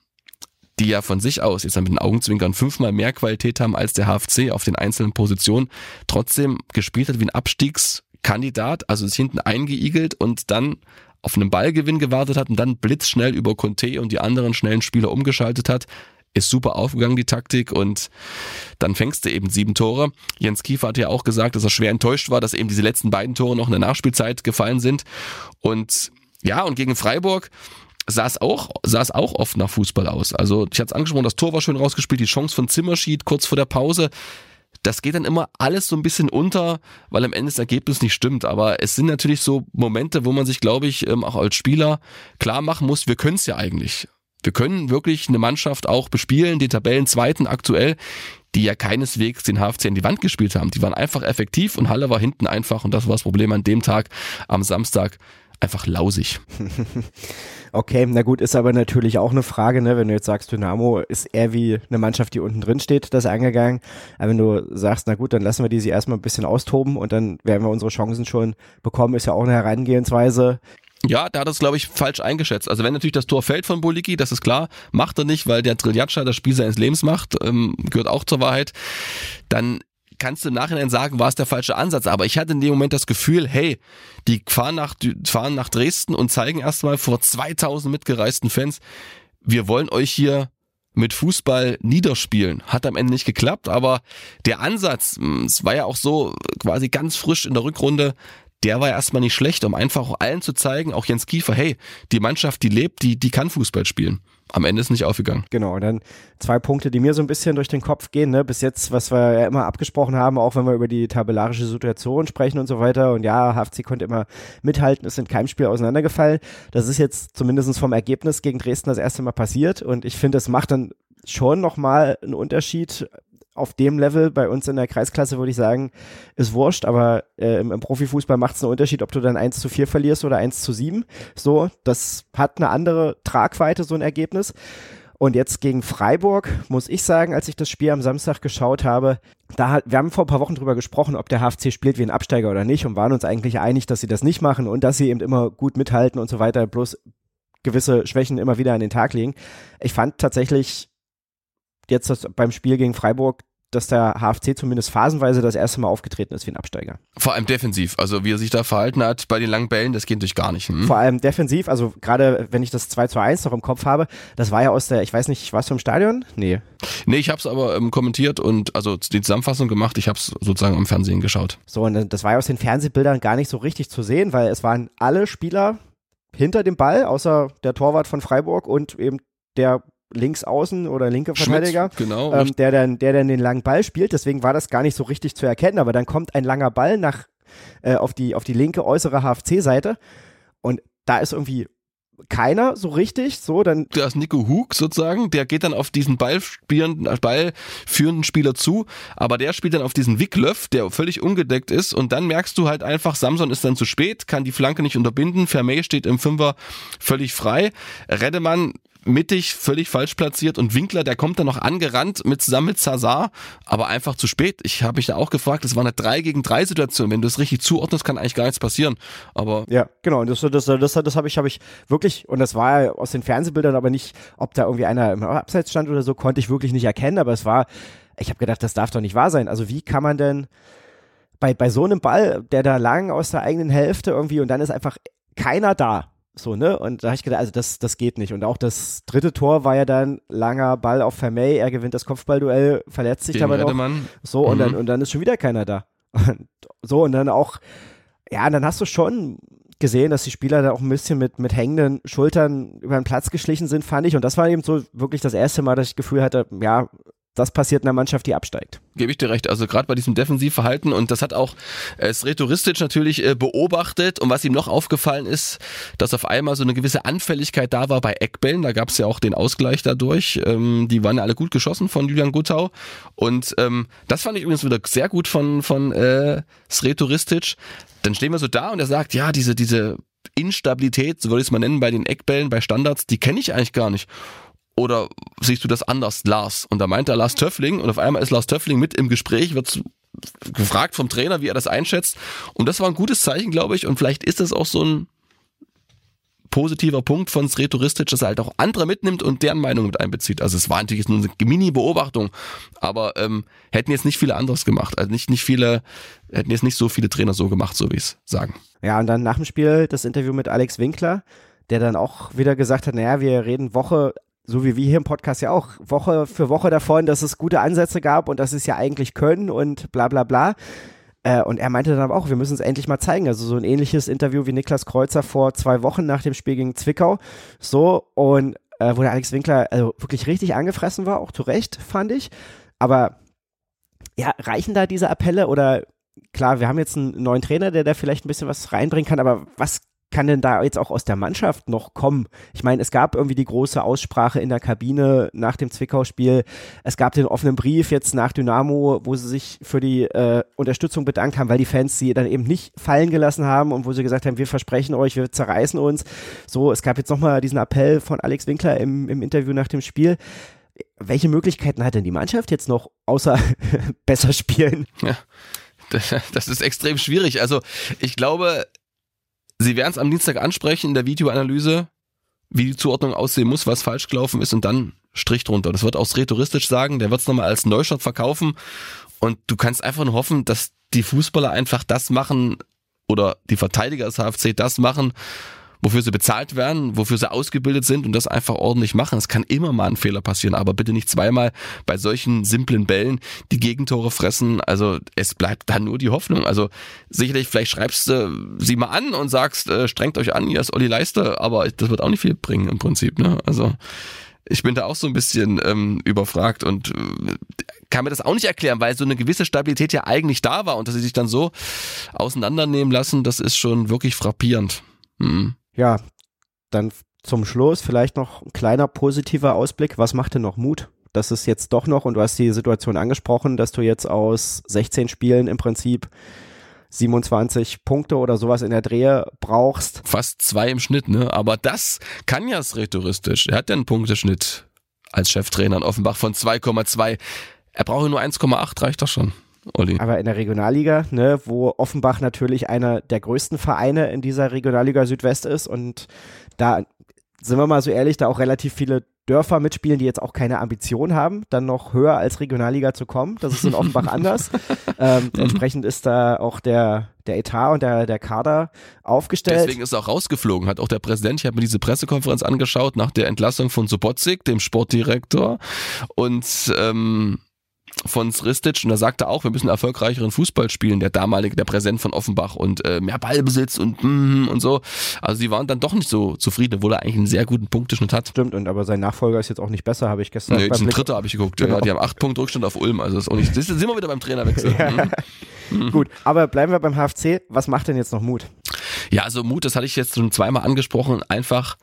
die ja von sich aus jetzt mit den Augenzwinkern fünfmal mehr Qualität haben als der HFC auf den einzelnen Positionen, trotzdem gespielt hat wie ein Abstiegskandidat, also ist hinten eingeigelt und dann auf einen Ballgewinn gewartet hat und dann blitzschnell über Conte und die anderen schnellen Spieler umgeschaltet hat. Ist super aufgegangen, die Taktik, und dann fängst du eben sieben Tore. Jens Kiefer hat ja auch gesagt, dass er schwer enttäuscht war, dass eben diese letzten beiden Tore noch in der Nachspielzeit gefallen sind. Und ja, und gegen Freiburg, sah es auch, sah es auch oft nach Fußball aus. Also ich hatte es angesprochen, das Tor war schön rausgespielt, die Chance von Zimmerschied kurz vor der Pause. Das geht dann immer alles so ein bisschen unter, weil am Ende das Ergebnis nicht stimmt. Aber es sind natürlich so Momente, wo man sich, glaube ich, ähm, auch als Spieler klar machen muss, wir können es ja eigentlich. Wir können wirklich eine Mannschaft auch bespielen, die Tabellenzweiten aktuell, die ja keineswegs den HFC in die Wand gespielt haben. Die waren einfach effektiv und Halle war hinten einfach und das war das Problem an dem Tag am Samstag einfach lausig. okay, na gut, ist aber natürlich auch eine Frage, ne, wenn du jetzt sagst, Dynamo ist eher wie eine Mannschaft, die unten drin steht, das angegangen. Aber wenn du sagst, na gut, dann lassen wir die sie erstmal ein bisschen austoben und dann werden wir unsere Chancen schon bekommen, ist ja auch eine Herangehensweise. Ja, da hat es, glaube ich, falsch eingeschätzt. Also wenn natürlich das Tor fällt von Boliki, das ist klar, macht er nicht, weil der Triljatscha das Spiel seines Lebens macht, ähm, gehört auch zur Wahrheit, dann kannst du im Nachhinein sagen, war es der falsche Ansatz. Aber ich hatte in dem Moment das Gefühl, hey, die fahren nach, fahren nach Dresden und zeigen erstmal vor 2000 mitgereisten Fans, wir wollen euch hier mit Fußball niederspielen. Hat am Ende nicht geklappt, aber der Ansatz, hm, es war ja auch so quasi ganz frisch in der Rückrunde, der war ja erstmal nicht schlecht, um einfach allen zu zeigen, auch Jens Kiefer, hey, die Mannschaft, die lebt, die, die kann Fußball spielen am Ende ist nicht aufgegangen. Genau, und dann zwei Punkte, die mir so ein bisschen durch den Kopf gehen. Ne? Bis jetzt, was wir ja immer abgesprochen haben, auch wenn wir über die tabellarische Situation sprechen und so weiter. Und ja, HFC konnte immer mithalten, ist in keinem Spiel auseinandergefallen. Das ist jetzt zumindest vom Ergebnis gegen Dresden das erste Mal passiert. Und ich finde, es macht dann schon nochmal einen Unterschied, auf dem Level bei uns in der Kreisklasse würde ich sagen, ist wurscht, aber äh, im, im, Profifußball macht es einen Unterschied, ob du dann 1 zu 4 verlierst oder 1 zu 7. So, das hat eine andere Tragweite, so ein Ergebnis. Und jetzt gegen Freiburg muss ich sagen, als ich das Spiel am Samstag geschaut habe, da hat, wir haben vor ein paar Wochen drüber gesprochen, ob der HFC spielt wie ein Absteiger oder nicht und waren uns eigentlich einig, dass sie das nicht machen und dass sie eben immer gut mithalten und so weiter, bloß gewisse Schwächen immer wieder an den Tag legen. Ich fand tatsächlich jetzt das beim Spiel gegen Freiburg, dass der HFC zumindest phasenweise das erste Mal aufgetreten ist wie ein Absteiger. Vor allem defensiv, also wie er sich da verhalten hat bei den langen Bällen, das geht natürlich gar nicht. Hm? Vor allem defensiv, also gerade wenn ich das 2 zu 1 noch im Kopf habe, das war ja aus der, ich weiß nicht, warst du im Stadion? Nee. Nee, ich habe es aber ähm, kommentiert und also die Zusammenfassung gemacht, ich habe es sozusagen am Fernsehen geschaut. So, und das war ja aus den Fernsehbildern gar nicht so richtig zu sehen, weil es waren alle Spieler hinter dem Ball, außer der Torwart von Freiburg und eben der links außen oder linke Verteidiger, Schmidt, genau, ähm, der, dann, der dann den langen Ball spielt. Deswegen war das gar nicht so richtig zu erkennen. Aber dann kommt ein langer Ball nach, äh, auf, die, auf die linke äußere HFC-Seite und da ist irgendwie keiner so richtig, so dann. Da ist Nico Hug sozusagen, der geht dann auf diesen ballspielenden, äh, ballführenden Spieler zu, aber der spielt dann auf diesen Wicklöff, der völlig ungedeckt ist. Und dann merkst du halt einfach, Samson ist dann zu spät, kann die Flanke nicht unterbinden, Vermey steht im Fünfer völlig frei, Reddemann mittig völlig falsch platziert und Winkler, der kommt dann noch angerannt mit zusammen mit Zazar, aber einfach zu spät. Ich habe mich da auch gefragt, es war eine 3 gegen 3 Situation. Wenn du es richtig zuordnest, kann eigentlich gar nichts passieren. Aber ja, genau. Und das, das, das, das, das habe ich, habe ich wirklich, und das war ja aus den Fernsehbildern, aber nicht, ob da irgendwie einer im Abseits stand oder so, konnte ich wirklich nicht erkennen. Aber es war, ich habe gedacht, das darf doch nicht wahr sein. Also wie kann man denn bei, bei so einem Ball, der da lang aus der eigenen Hälfte irgendwie und dann ist einfach keiner da. So, ne? Und da habe ich gedacht, also das, das geht nicht. Und auch das dritte Tor war ja dann langer Ball auf Vermey, er gewinnt das Kopfballduell, verletzt sich Gegen aber noch. So, mhm. und, dann, mhm. und dann ist schon wieder keiner da. Und so, und dann auch, ja, dann hast du schon gesehen, dass die Spieler da auch ein bisschen mit, mit hängenden Schultern über den Platz geschlichen sind, fand ich. Und das war eben so wirklich das erste Mal, dass ich das Gefühl hatte, ja, das passiert in einer Mannschaft, die absteigt. Gebe ich dir recht. Also gerade bei diesem Defensivverhalten und das hat auch äh, Sretoristic natürlich äh, beobachtet und was ihm noch aufgefallen ist, dass auf einmal so eine gewisse Anfälligkeit da war bei Eckbällen. Da gab es ja auch den Ausgleich dadurch. Ähm, die waren ja alle gut geschossen von Julian Guttau und ähm, das fand ich übrigens wieder sehr gut von von äh, Sretoristic. Dann stehen wir so da und er sagt, ja diese diese Instabilität, so würde ich es mal nennen, bei den Eckbällen, bei Standards, die kenne ich eigentlich gar nicht. Oder siehst du das anders, Lars? Und da meint er Lars Töffling und auf einmal ist Lars Töffling mit im Gespräch, wird gefragt vom Trainer, wie er das einschätzt. Und das war ein gutes Zeichen, glaube ich. Und vielleicht ist das auch so ein positiver Punkt von Sretoristic, dass er halt auch andere mitnimmt und deren Meinung mit einbezieht. Also es war natürlich nur eine Mini-Beobachtung, aber ähm, hätten jetzt nicht viele anderes gemacht. Also nicht, nicht viele, hätten jetzt nicht so viele Trainer so gemacht, so wie es sagen. Ja, und dann nach dem Spiel das Interview mit Alex Winkler, der dann auch wieder gesagt hat, naja, wir reden Woche so wie wir hier im Podcast ja auch Woche für Woche davon, dass es gute Ansätze gab und dass es ja eigentlich können und bla bla bla. Äh, und er meinte dann aber auch, wir müssen es endlich mal zeigen. Also so ein ähnliches Interview wie Niklas Kreuzer vor zwei Wochen nach dem Spiel gegen Zwickau. So, und äh, wo der Alex Winkler also wirklich richtig angefressen war, auch zu Recht, fand ich. Aber ja, reichen da diese Appelle oder klar, wir haben jetzt einen neuen Trainer, der da vielleicht ein bisschen was reinbringen kann, aber was kann denn da jetzt auch aus der Mannschaft noch kommen? Ich meine, es gab irgendwie die große Aussprache in der Kabine nach dem Zwickau-Spiel. Es gab den offenen Brief jetzt nach Dynamo, wo sie sich für die äh, Unterstützung bedankt haben, weil die Fans sie dann eben nicht fallen gelassen haben und wo sie gesagt haben, wir versprechen euch, wir zerreißen uns. So, es gab jetzt nochmal diesen Appell von Alex Winkler im, im Interview nach dem Spiel welche Möglichkeiten hat denn die Mannschaft jetzt noch, außer besser spielen? Ja, das ist extrem schwierig. Also ich glaube, Sie werden es am Dienstag ansprechen in der Videoanalyse, wie die Zuordnung aussehen muss, was falsch gelaufen ist und dann Strich drunter. Das wird auch rhetoristisch sagen, der wird es nochmal als Neustart verkaufen und du kannst einfach nur hoffen, dass die Fußballer einfach das machen oder die Verteidiger des HFC das machen, wofür sie bezahlt werden, wofür sie ausgebildet sind und das einfach ordentlich machen. Es kann immer mal ein Fehler passieren, aber bitte nicht zweimal bei solchen simplen Bällen die Gegentore fressen. Also es bleibt dann nur die Hoffnung. Also sicherlich, vielleicht schreibst du sie mal an und sagst, äh, strengt euch an, hier ist Olli Leister, aber das wird auch nicht viel bringen im Prinzip. Ne? Also ich bin da auch so ein bisschen ähm, überfragt und äh, kann mir das auch nicht erklären, weil so eine gewisse Stabilität ja eigentlich da war und dass sie sich dann so auseinandernehmen lassen, das ist schon wirklich frappierend. Mhm ja, dann zum Schluss vielleicht noch ein kleiner positiver Ausblick. Was macht denn noch Mut? Das ist jetzt doch noch, und du hast die Situation angesprochen, dass du jetzt aus 16 Spielen im Prinzip 27 Punkte oder sowas in der Drehe brauchst. Fast zwei im Schnitt, ne? Aber das kann ja rhetoristisch. Er hat ja einen Punkteschnitt als Cheftrainer in Offenbach von 2,2. Er braucht nur 1,8, reicht doch schon. Olli. Aber in der Regionalliga, ne, wo Offenbach natürlich einer der größten Vereine in dieser Regionalliga Südwest ist und da sind wir mal so ehrlich, da auch relativ viele Dörfer mitspielen, die jetzt auch keine Ambition haben, dann noch höher als Regionalliga zu kommen. Das ist in Offenbach anders. Ähm. Entsprechend ist da auch der, der Etat und der, der Kader aufgestellt. Deswegen ist er auch rausgeflogen, hat auch der Präsident, ich habe mir diese Pressekonferenz angeschaut nach der Entlassung von Sobotzik, dem Sportdirektor. Und ähm, von Sristic und er sagte auch, wir müssen erfolgreicheren Fußball spielen, der damalige, der Präsent von Offenbach und äh, mehr Ballbesitz und mm, und so. Also sie waren dann doch nicht so zufrieden, obwohl er eigentlich einen sehr guten Punkteschnitt hat. Stimmt, und aber sein Nachfolger ist jetzt auch nicht besser, habe ich gestern Nee, ein Dritter habe ich geguckt. Genau. Ja, die haben acht Punkte Rückstand auf Ulm, also ist auch nicht. Das sind wir wieder beim Trainerwechsel. ja. mhm. Gut, aber bleiben wir beim HFC. Was macht denn jetzt noch Mut? Ja, also Mut, das hatte ich jetzt schon zweimal angesprochen, einfach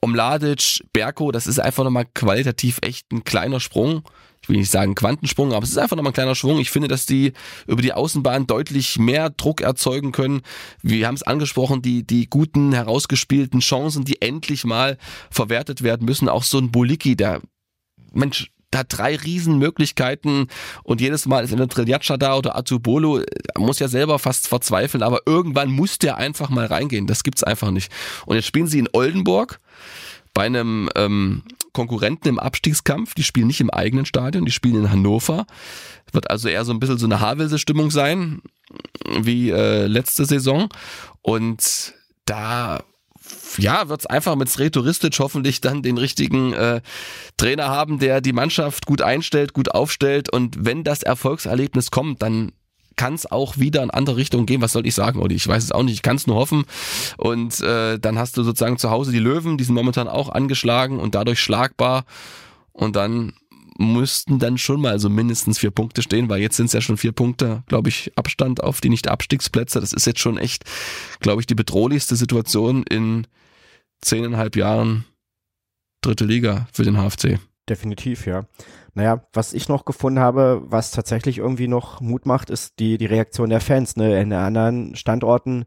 Omladic, Berko, das ist einfach nochmal qualitativ echt ein kleiner Sprung ich will nicht sagen Quantensprung, aber es ist einfach nochmal ein kleiner Schwung. Ich finde, dass die über die Außenbahn deutlich mehr Druck erzeugen können. Wir haben es angesprochen, die, die guten, herausgespielten Chancen, die endlich mal verwertet werden müssen. Auch so ein Boliki, der, Mensch, da hat drei Riesenmöglichkeiten und jedes Mal ist in der Triljatscha da oder Atubolo, muss ja selber fast verzweifeln, aber irgendwann muss der einfach mal reingehen. Das gibt's einfach nicht. Und jetzt spielen sie in Oldenburg bei einem ähm, Konkurrenten im Abstiegskampf. Die spielen nicht im eigenen Stadion, die spielen in Hannover. Wird also eher so ein bisschen so eine Havelse-Stimmung sein, wie äh, letzte Saison. Und da ja, wird es einfach mit Sretoristic hoffentlich dann den richtigen äh, Trainer haben, der die Mannschaft gut einstellt, gut aufstellt und wenn das Erfolgserlebnis kommt, dann kann es auch wieder in andere Richtungen gehen. Was soll ich sagen, Olli? Ich weiß es auch nicht. Ich kann es nur hoffen. Und äh, dann hast du sozusagen zu Hause die Löwen, die sind momentan auch angeschlagen und dadurch schlagbar. Und dann müssten dann schon mal so mindestens vier Punkte stehen, weil jetzt sind es ja schon vier Punkte, glaube ich, Abstand auf die Nicht-Abstiegsplätze. Das ist jetzt schon echt, glaube ich, die bedrohlichste Situation in zehneinhalb Jahren dritte Liga für den HFC. Definitiv, ja. Naja, was ich noch gefunden habe, was tatsächlich irgendwie noch Mut macht, ist die, die Reaktion der Fans. Ne? In anderen Standorten,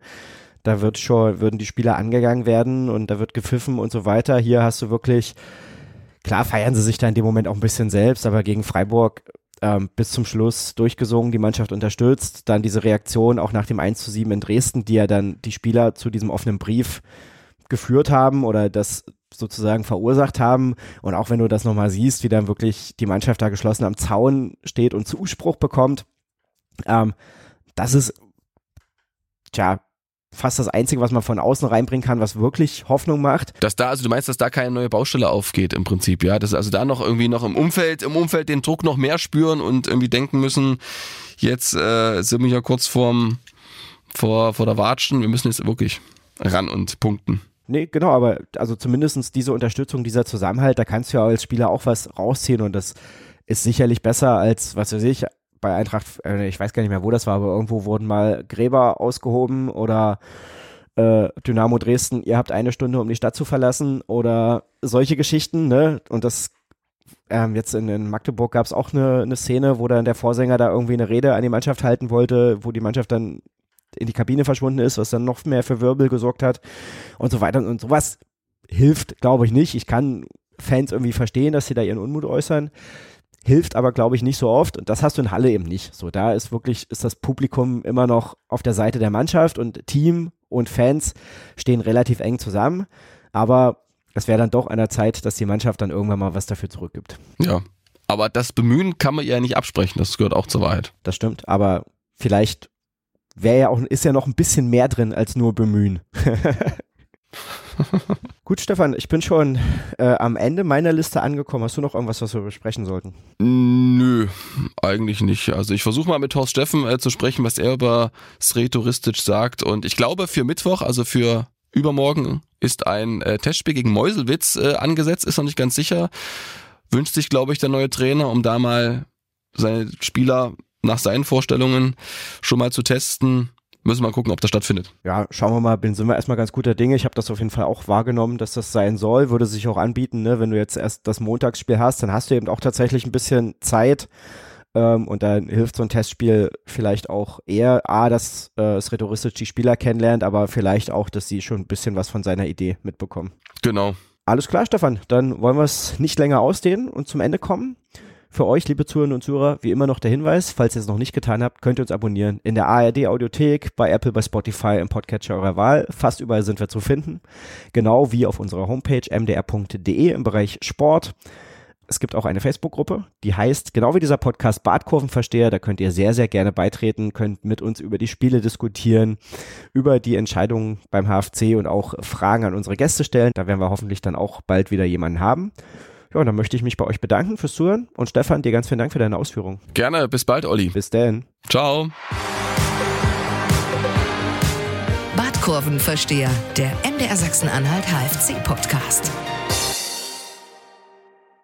da wird schon, würden die Spieler angegangen werden und da wird gepfiffen und so weiter. Hier hast du wirklich, klar feiern sie sich da in dem Moment auch ein bisschen selbst, aber gegen Freiburg ähm, bis zum Schluss durchgesungen, die Mannschaft unterstützt. Dann diese Reaktion auch nach dem 1 zu 7 in Dresden, die ja dann die Spieler zu diesem offenen Brief geführt haben oder das sozusagen verursacht haben. Und auch wenn du das nochmal siehst, wie dann wirklich die Mannschaft da geschlossen am Zaun steht und Zuspruch bekommt, ähm, das ist, tja, fast das Einzige, was man von außen reinbringen kann, was wirklich Hoffnung macht. Dass da, also du meinst, dass da keine neue Baustelle aufgeht im Prinzip, ja? Dass also da noch irgendwie noch im Umfeld, im Umfeld den Druck noch mehr spüren und irgendwie denken müssen, jetzt äh, sind wir ja kurz vorm, vor, vor der Watschen, wir müssen jetzt wirklich ran und punkten. Nee, genau, aber also zumindestens diese Unterstützung, dieser Zusammenhalt, da kannst du ja als Spieler auch was rausziehen und das ist sicherlich besser als, was weiß ich, bei Eintracht, äh, ich weiß gar nicht mehr, wo das war, aber irgendwo wurden mal Gräber ausgehoben oder äh, Dynamo Dresden, ihr habt eine Stunde, um die Stadt zu verlassen oder solche Geschichten, ne? Und das ähm, jetzt in, in Magdeburg gab es auch eine, eine Szene, wo dann der Vorsänger da irgendwie eine Rede an die Mannschaft halten wollte, wo die Mannschaft dann in die Kabine verschwunden ist, was dann noch mehr für Wirbel gesorgt hat und so weiter und sowas hilft, glaube ich nicht. Ich kann Fans irgendwie verstehen, dass sie da ihren Unmut äußern. Hilft aber, glaube ich, nicht so oft. Und das hast du in Halle eben nicht. So, da ist wirklich, ist das Publikum immer noch auf der Seite der Mannschaft und Team und Fans stehen relativ eng zusammen. Aber es wäre dann doch an der Zeit, dass die Mannschaft dann irgendwann mal was dafür zurückgibt. Ja. Aber das Bemühen kann man ja nicht absprechen. Das gehört auch zur Wahrheit. Das stimmt. Aber vielleicht wäre ja auch, ist ja noch ein bisschen mehr drin als nur bemühen. Gut, Stefan, ich bin schon äh, am Ende meiner Liste angekommen. Hast du noch irgendwas, was wir besprechen sollten? Nö, eigentlich nicht. Also ich versuche mal mit Horst Steffen äh, zu sprechen, was er über Sretouristisch sagt. Und ich glaube, für Mittwoch, also für übermorgen, ist ein äh, Testspiel gegen Meuselwitz äh, angesetzt, ist noch nicht ganz sicher. Wünscht sich, glaube ich, der neue Trainer, um da mal seine Spieler nach seinen Vorstellungen schon mal zu testen. Müssen wir mal gucken, ob das stattfindet. Ja, schauen wir mal, bin, sind wir erstmal ganz guter Dinge. Ich habe das auf jeden Fall auch wahrgenommen, dass das sein soll. Würde sich auch anbieten, ne? wenn du jetzt erst das Montagsspiel hast, dann hast du eben auch tatsächlich ein bisschen Zeit. Ähm, und dann hilft so ein Testspiel vielleicht auch eher, A, dass äh, es rhetoristisch die Spieler kennenlernt, aber vielleicht auch, dass sie schon ein bisschen was von seiner Idee mitbekommen. Genau. Alles klar, Stefan. Dann wollen wir es nicht länger ausdehnen und zum Ende kommen. Für euch, liebe Zuhörerinnen und Zuhörer, wie immer noch der Hinweis, falls ihr es noch nicht getan habt, könnt ihr uns abonnieren. In der ARD Audiothek, bei Apple, bei Spotify, im Podcatcher eurer Wahl. Fast überall sind wir zu finden. Genau wie auf unserer Homepage mdr.de im Bereich Sport. Es gibt auch eine Facebook-Gruppe, die heißt, genau wie dieser Podcast Badkurvenversteher, da könnt ihr sehr, sehr gerne beitreten, könnt mit uns über die Spiele diskutieren, über die Entscheidungen beim HFC und auch Fragen an unsere Gäste stellen. Da werden wir hoffentlich dann auch bald wieder jemanden haben. Ja, und dann möchte ich mich bei euch bedanken fürs Zuhören und Stefan, dir ganz vielen Dank für deine Ausführungen. Gerne, bis bald, Olli. Bis dann. Ciao. Badkurvenversteher, der MDR Sachsen-Anhalt HFC-Podcast.